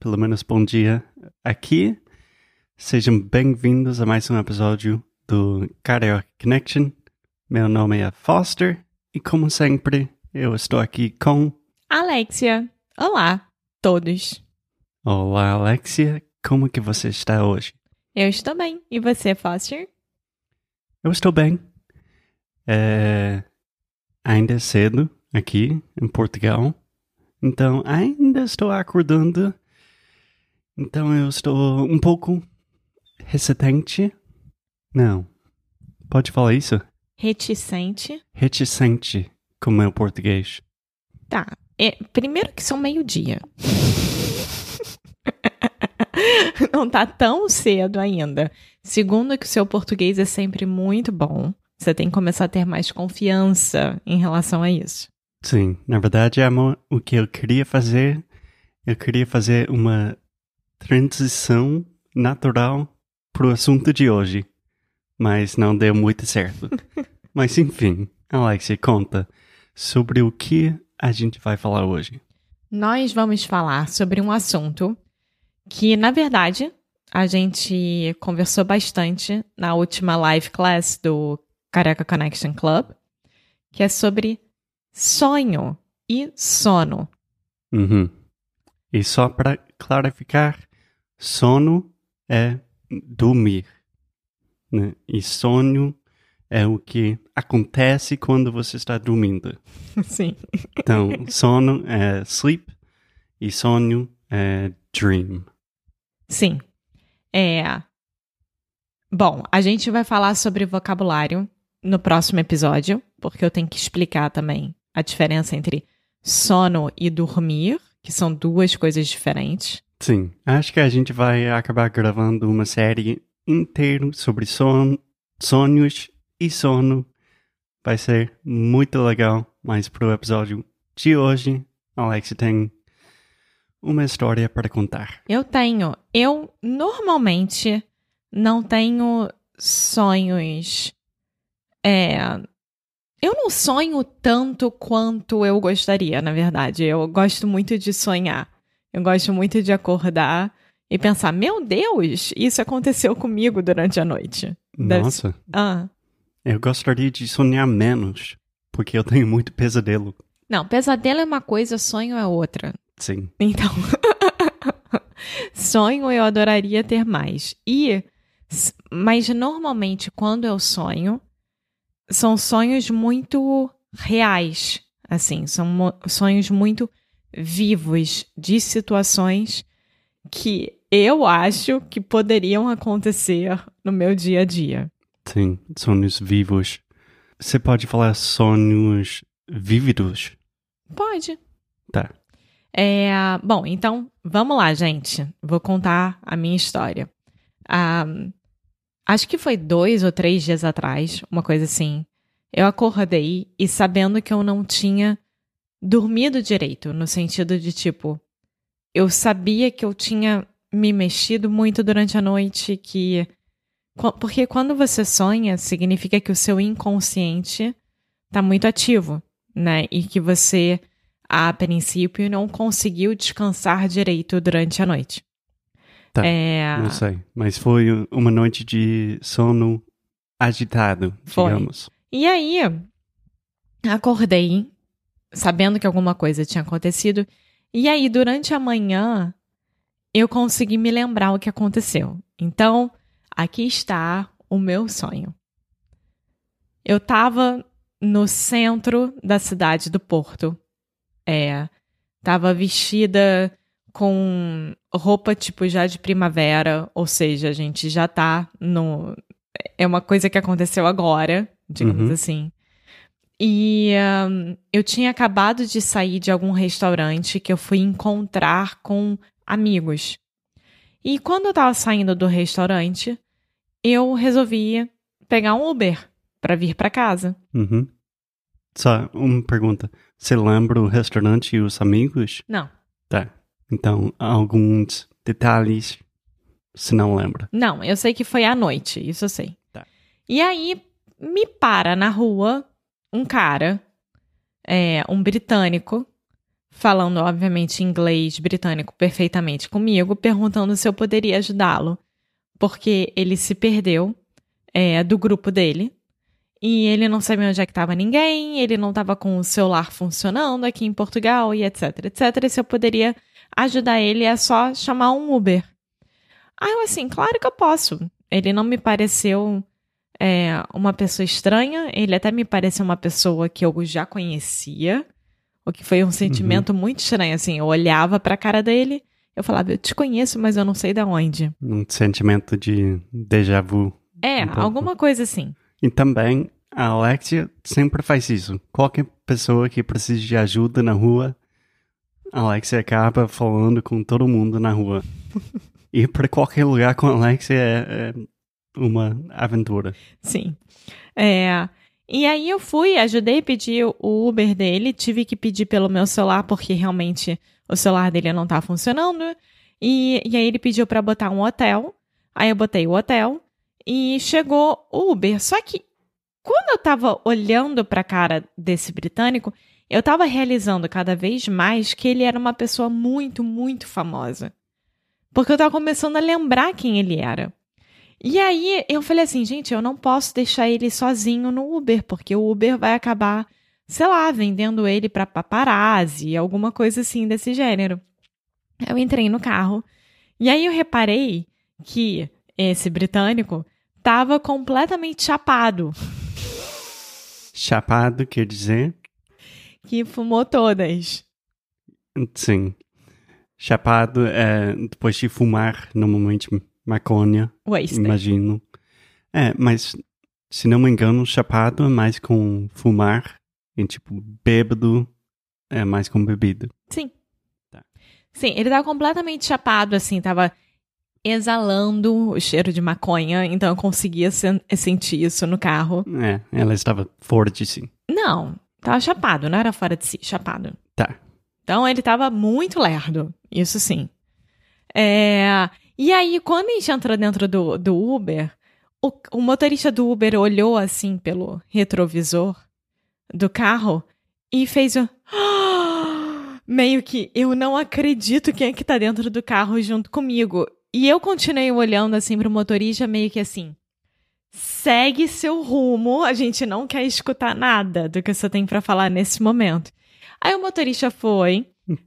Pelo menos bom dia aqui. Sejam bem-vindos a mais um episódio do Karaoke Connection. Meu nome é Foster e, como sempre, eu estou aqui com. Alexia. Olá, todos. Olá, Alexia. Como que você está hoje? Eu estou bem. E você, Foster? Eu estou bem. É... Ainda é cedo aqui em Portugal. Então, ainda estou acordando. Então, eu estou um pouco reticente. Não. Pode falar isso? Reticente. Reticente com o meu português. Tá. É, primeiro que são meio-dia. Não tá tão cedo ainda. Segundo que o seu português é sempre muito bom. Você tem que começar a ter mais confiança em relação a isso. Sim, na verdade, amor, o que eu queria fazer, eu queria fazer uma transição natural pro assunto de hoje, mas não deu muito certo. mas enfim, Alexia, conta sobre o que a gente vai falar hoje. Nós vamos falar sobre um assunto que, na verdade, a gente conversou bastante na última live class do Careca Connection Club, que é sobre sonho e sono. Uhum. E só para clarificar, sono é dormir. Né? E sonho é o que acontece quando você está dormindo. Sim. Então, sono é sleep e sonho é dream. Sim. É. Bom, a gente vai falar sobre vocabulário no próximo episódio, porque eu tenho que explicar também a diferença entre sono e dormir, que são duas coisas diferentes. Sim, acho que a gente vai acabar gravando uma série inteira sobre son sonhos e sono. Vai ser muito legal, mas pro episódio de hoje, Alex tem uma história para contar. Eu tenho. Eu normalmente não tenho sonhos. É. Eu não sonho tanto quanto eu gostaria, na verdade. Eu gosto muito de sonhar. Eu gosto muito de acordar e pensar: meu Deus, isso aconteceu comigo durante a noite. Deve Nossa, Ah. eu gostaria de sonhar menos, porque eu tenho muito pesadelo. Não, pesadelo é uma coisa, sonho é outra. Sim. Então, sonho eu adoraria ter mais. E, mas normalmente quando eu sonho, são sonhos muito reais, assim, são mo- sonhos muito vivos de situações que eu acho que poderiam acontecer no meu dia a dia. Sim, sonhos vivos. Você pode falar sonhos vívidos? Pode. Tá. É, bom, então vamos lá, gente. Vou contar a minha história. Ah, acho que foi dois ou três dias atrás, uma coisa assim. Eu acordei e sabendo que eu não tinha dormido direito, no sentido de tipo, eu sabia que eu tinha me mexido muito durante a noite, que. qu- Porque quando você sonha, significa que o seu inconsciente tá muito ativo, né? E que você a princípio não conseguiu descansar direito durante a noite. Tá, É, Não sei, mas foi uma noite de sono agitado, Foi. digamos. E aí, acordei sabendo que alguma coisa tinha acontecido. E aí, durante a manhã, eu consegui me lembrar o que aconteceu. Então, aqui está o meu sonho. Eu tava no centro da cidade do Porto. É. Tava vestida com roupa tipo já de primavera, ou seja, a gente já tá no. É uma coisa que aconteceu agora, digamos Uhum. assim. E ahn, eu tinha acabado de sair de algum restaurante que eu fui encontrar com amigos. E quando eu tava saindo do restaurante, eu resolvi pegar um Uber pra vir pra casa. Uhum. Só uma pergunta. Você lembra o restaurante e os amigos? Não, Tá. Então, alguns detalhes se não lembra. não, eu sei que foi à noite, isso eu sei. Tá. E aí me para na rua um cara, é, um britânico, falando obviamente inglês britânico perfeitamente comigo, perguntando se eu poderia ajudá-lo, porque ele se perdeu é, do grupo dele. E ele não sabia onde é que estava ninguém, ele não estava com o celular funcionando aqui em Portugal e etc, etc. E se eu poderia ajudar ele é só chamar um Uber. Aí eu assim, claro que eu posso. Ele não me pareceu é, uma pessoa estranha, ele até me pareceu uma pessoa que eu já conhecia, o que foi um sentimento muito estranho, assim, eu olhava pra cara dele, eu falava, eu te conheço, mas eu não sei de onde. Um sentimento de déjà vu. É, Um alguma coisa assim. E também, a Alexia sempre faz isso. Qualquer pessoa que precise de ajuda na rua, a Alexia acaba falando com todo mundo na rua. Ir para qualquer lugar com a Alexia é, é uma aventura. Sim. É, e aí eu fui, ajudei a pedir o Uber dele, tive que pedir pelo meu celular porque realmente o celular dele não tá funcionando. E, e aí ele pediu pra botar um hotel. Aí eu botei o hotel e chegou o Uber. Só que quando eu tava olhando pra cara desse britânico, eu tava realizando cada vez mais que ele era uma pessoa muito, muito famosa. Porque eu tava começando a lembrar quem ele era. E aí eu falei assim, gente, eu não posso deixar ele sozinho no Uber, porque o Uber vai acabar, sei lá, vendendo ele pra paparazzi, alguma coisa assim desse gênero. Eu entrei no carro e aí eu reparei que esse britânico tava completamente chapado, Chapado quer dizer? que fumou todas. Sim. Chapado é depois de fumar, normalmente maconha, Wasted. imagino. É, mas se não me engano, chapado é mais com fumar, e tipo, bêbado é mais com bebida. Sim. Tá. Sim, ele tava completamente chapado, assim, tava exalando o cheiro de maconha, então eu conseguia sen- sentir isso no carro. É, ela estava fora de si. Não, tava chapado, não era fora de si, chapado. Tá. Então ele tava muito lerdo, isso sim. É, E aí, quando a gente entrou dentro do, do Uber, o, o motorista do Uber olhou assim pelo retrovisor do carro e fez um. Meio que eu não acredito quem é que tá dentro do carro junto comigo. E eu continuei olhando assim pro motorista, meio que assim. Segue seu rumo, a gente não quer escutar nada do que você tem pra falar nesse momento. Aí o motorista foi.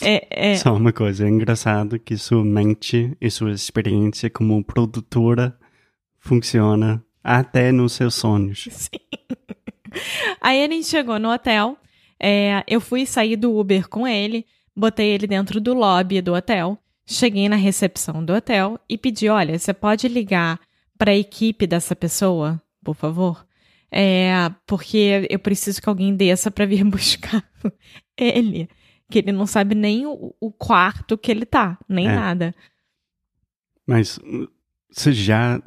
É, é, Só uma coisa, é engraçado que sua mente e sua experiência como produtora funciona até nos seus sonhos. Sim. Aí a gente chegou no hotel. é, eu fui sair do Uber com ele, botei ele dentro do lobby do hotel. Cheguei na recepção do hotel e pedi: olha, você pode ligar para a equipe dessa pessoa, por favor? É, porque eu preciso que alguém desça para vir buscar ele. Que ele não sabe nem o, o quarto que ele tá, nem É. nada. Mas você já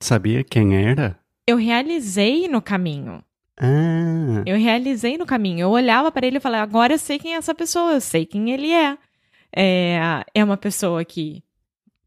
sabia quem era? Eu realizei no caminho. Ah, Eu realizei no caminho. Eu olhava para ele e falei: agora eu sei quem é essa pessoa, eu sei quem ele é. É, é uma pessoa que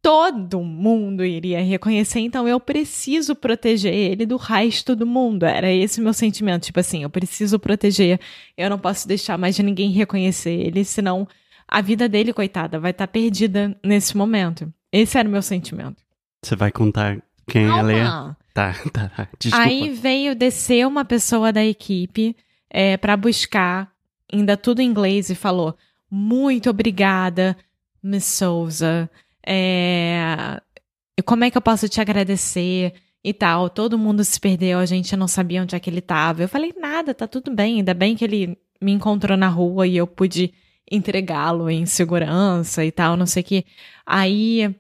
todo mundo iria reconhecer, então eu preciso proteger ele do resto do mundo. Era esse o meu sentimento. Tipo assim, eu preciso proteger, eu não posso deixar mais ninguém reconhecer ele, senão a vida dele, coitada, vai estar perdida nesse momento. Esse era o meu sentimento. você vai contar quem ela é? Calma. Tá, tá, tá. Desculpa. Aí veio descer uma pessoa da equipe é, para buscar, ainda tudo em inglês, e falou: Muito obrigada, Miss Souza. É, como é que eu posso te agradecer? e tal. Todo mundo se perdeu, a gente não sabia onde é que ele tava. Eu falei, nada, tá tudo bem. Ainda bem que ele me encontrou na rua e eu pude entregá-lo em segurança e tal, não sei o que. Aí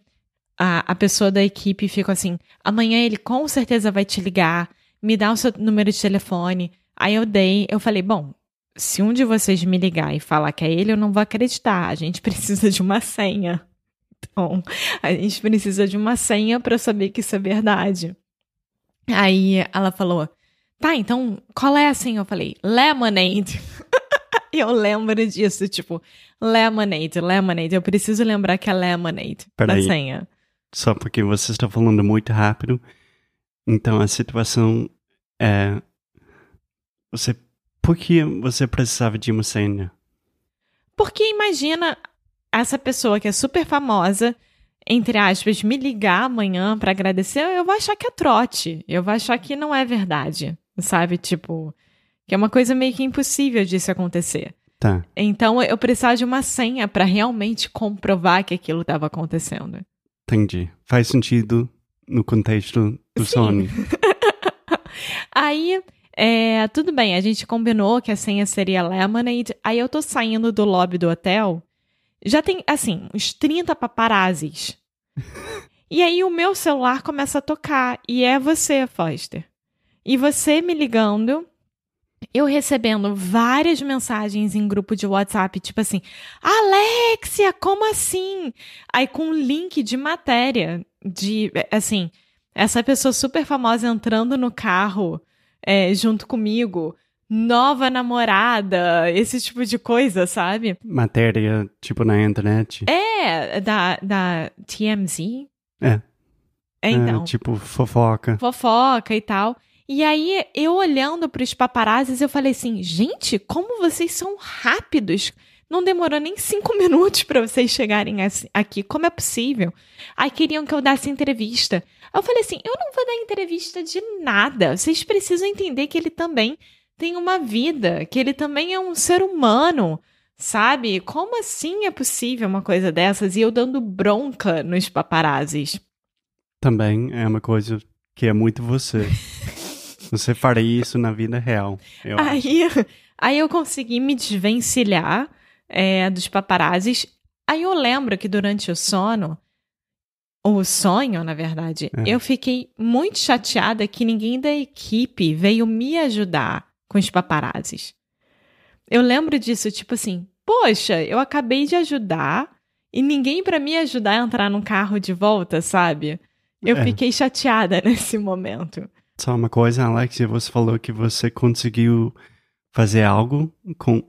a, a pessoa da equipe ficou assim: amanhã ele com certeza vai te ligar, me dá o seu número de telefone. Aí eu dei, eu falei: bom, se um de vocês me ligar e falar que é ele, eu não vou acreditar. A gente precisa de uma senha. Então, a gente precisa de uma senha para saber que isso é verdade. Aí ela falou: tá, então qual é a senha? Eu falei: Lemonade. eu lembro disso, tipo, Lemonade, Lemonade. Eu preciso lembrar que é Lemonade Peraí. da senha. Só porque você está falando muito rápido. Então a situação é. Você. Por que você precisava de uma senha? Porque imagina essa pessoa que é super famosa, entre aspas, me ligar amanhã pra agradecer, eu vou achar que é trote. Eu vou achar que não é verdade. Sabe? Tipo, que é uma coisa meio que impossível disso acontecer. Tá. Então eu precisava de uma senha pra realmente comprovar que aquilo estava acontecendo. Entendi. Faz sentido no contexto do Sim. Sony. Aí, é, tudo bem, a gente combinou que a senha seria Lemonade. Aí eu tô saindo do lobby do hotel. Já tem, assim, uns 30 paparazzis. e aí o meu celular começa a tocar. E é você, Foster. E você me ligando. Eu recebendo várias mensagens em grupo de WhatsApp, tipo assim, Alexia, como assim? Aí com um link de matéria, de, assim, essa pessoa super famosa entrando no carro é, junto comigo, nova namorada, esse tipo de coisa, sabe? Matéria, tipo, na internet. É, da, da TMZ. É. É, então, É, tipo, fofoca. fofoca e tal. E aí, eu olhando para os paparazzis, eu falei assim, gente, como vocês são rápidos. Não demorou nem cinco minutos para vocês chegarem aqui. Como é possível? Aí queriam que eu desse entrevista. Aí eu falei assim, eu não vou dar entrevista de nada. Vocês precisam entender que ele também tem uma vida, que ele também é um ser humano. Sabe? Como assim é possível uma coisa dessas? E eu dando bronca nos paparazzis. Também é uma coisa que é muito você. você faria isso na vida real. Acho. Aí, aí eu consegui me desvencilhar é, dos paparazzis. Aí eu lembro que durante o sono, o sonho, na verdade, É. eu fiquei muito chateada que ninguém da equipe veio me ajudar com os paparazzis. Eu lembro disso, tipo assim, poxa, eu acabei de ajudar e ninguém pra me ajudar a entrar no carro de volta, sabe? Eu É. fiquei chateada nesse momento. Só uma coisa, Alexia, você falou que você conseguiu fazer algo com.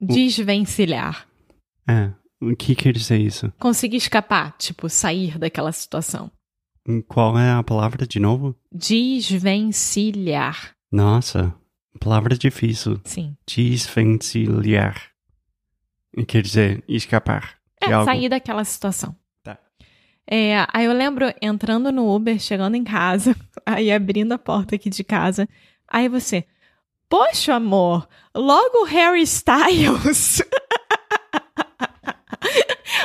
Desvencilhar. É. O que quer dizer isso? conseguir escapar, tipo, sair daquela situação. Qual é a palavra de novo? Desvencilhar. Nossa, palavra difícil. Sim. Desvencilhar. Quer dizer, escapar. É, algo. sair daquela situação. Tá. É, aí eu lembro entrando no Uber, chegando em casa, aí abrindo a porta aqui de casa. Aí você, poxa, amor, logo o Harry Styles.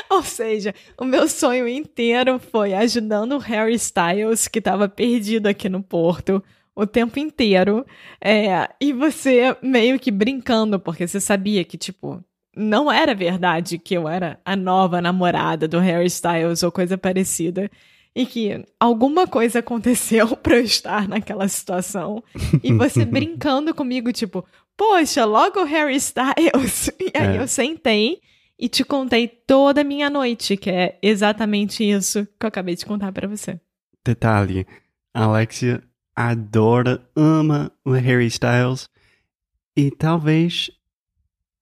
Ou seja, o meu sonho inteiro foi ajudando o Harry Styles, que estava perdido aqui no Porto, o tempo inteiro. É, e você meio que brincando, porque você sabia que, tipo, não era verdade que eu era a nova namorada do Harry Styles ou coisa parecida. E que alguma coisa aconteceu pra eu estar naquela situação. E você brincando comigo, tipo, poxa, logo o Harry Styles. E aí É. eu sentei e te contei toda a minha noite, que é exatamente isso que eu acabei de contar pra você. Detalhe: Alexia adora, ama o Harry Styles e talvez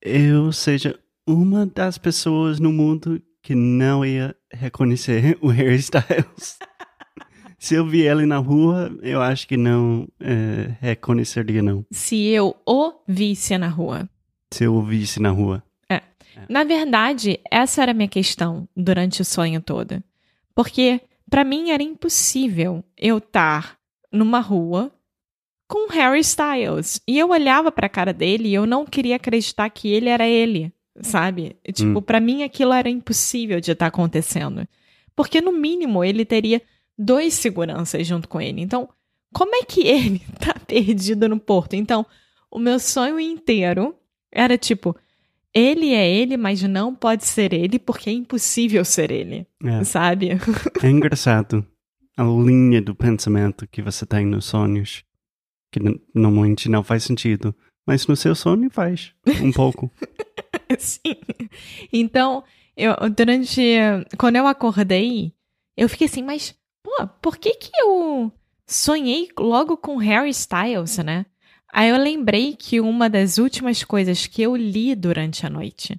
eu seja uma das pessoas no mundo que não ia reconhecer o Harry Styles. Se eu vi ele na rua, eu acho que não eh, reconheceria, não. Se eu o visse na rua. Se eu o visse na rua. Na verdade, essa era a minha questão durante o sonho todo. Porque pra mim era impossível eu estar numa rua com Harry Styles. E eu olhava pra cara dele e eu não queria acreditar que ele era ele, sabe? Tipo, Hum. pra mim aquilo era impossível de estar acontecendo. Porque no mínimo ele teria dois seguranças junto com ele. Então, como é que ele tá perdido no porto? Então, o meu sonho inteiro era tipo, ele é ele, mas não pode ser ele porque é impossível ser ele, É. sabe? É engraçado a linha do pensamento que você tem nos sonhos, que normalmente não faz sentido, mas no seu sonho faz, um pouco. Sim. Então, eu, durante. Quando eu acordei, eu fiquei assim, mas, pô, por que que eu sonhei logo com Harry Styles, né? Aí eu lembrei que uma das últimas coisas que eu li durante a noite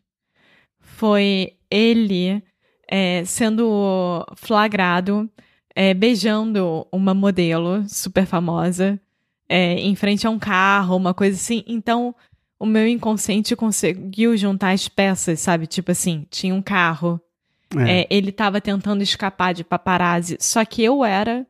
foi ele é, sendo flagrado é, beijando uma modelo super famosa é, em frente a um carro, uma coisa assim. Então, o meu inconsciente conseguiu juntar as peças, sabe? Tipo assim, tinha um carro, É, é, ele tava tentando escapar de paparazzi, só que eu era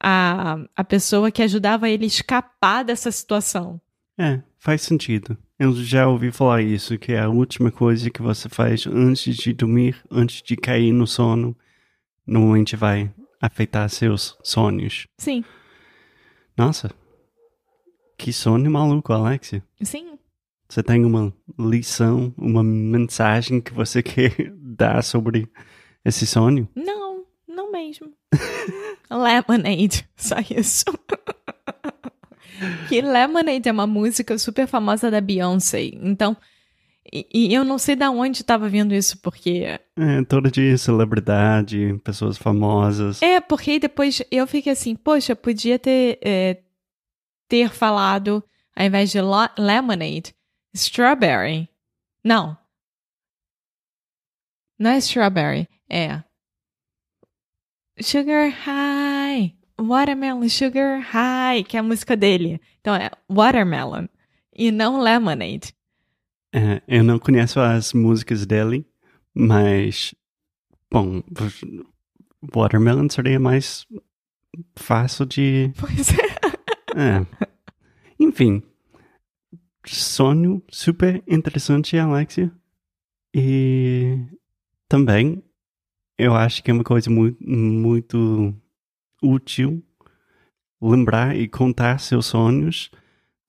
a, a pessoa que ajudava ele a escapar dessa situação. é, faz sentido. Eu já ouvi falar isso, que é a última coisa que você faz antes de dormir, antes de cair no sono, normalmente vai afetar seus sonhos. Sim, Nossa, que sonho maluco, Alexia. sim. Você tem uma lição, uma mensagem que você quer dar sobre esse sonho? Não, não mesmo. Lemonade, só isso. que Lemonade é uma música super famosa da Beyoncé. Então, e, e eu não sei de onde estava vindo isso, porque É, todo dia celebridade, pessoas famosas. É, porque depois eu fiquei assim, poxa, podia ter, é, ter falado, ao invés de lemonade, strawberry. Não. Não é strawberry, é. Sugar High. Watermelon Sugar High, que é a música dele. Então é Watermelon. E não Lemonade. É, eu não conheço as músicas dele, mas, bom, Watermelon seria mais fácil de. Pois é. É. Enfim, sonho super interessante, Alexia. E também eu acho que é uma coisa muito, muito útil lembrar e contar seus sonhos,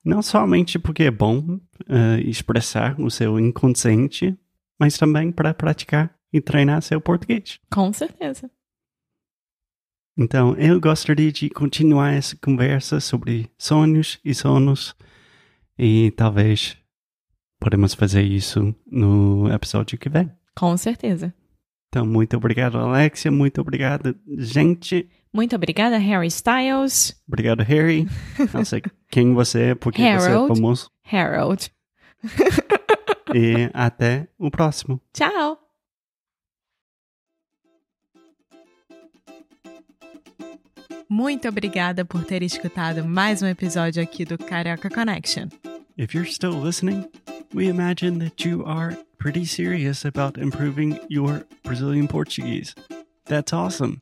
não somente porque é bom eh, expressar o seu inconsciente, mas também para praticar e treinar seu português. Com certeza. Então, eu gostaria de continuar essa conversa sobre sonhos e sonos e talvez podemos fazer isso no episódio que vem. Com certeza. Então, muito obrigado, Alexia. Muito obrigado, gente. Muito obrigada, Harry Styles. Obrigado, Harry. Não sei quem você é, porque você é Harold. famoso. Harold. E até o próximo. Tchau! Muito obrigada por ter escutado mais um episódio aqui do Carioca Connection. If you're still listening, we imagine that you are pretty serious about improving your Brazilian Portuguese. That's awesome.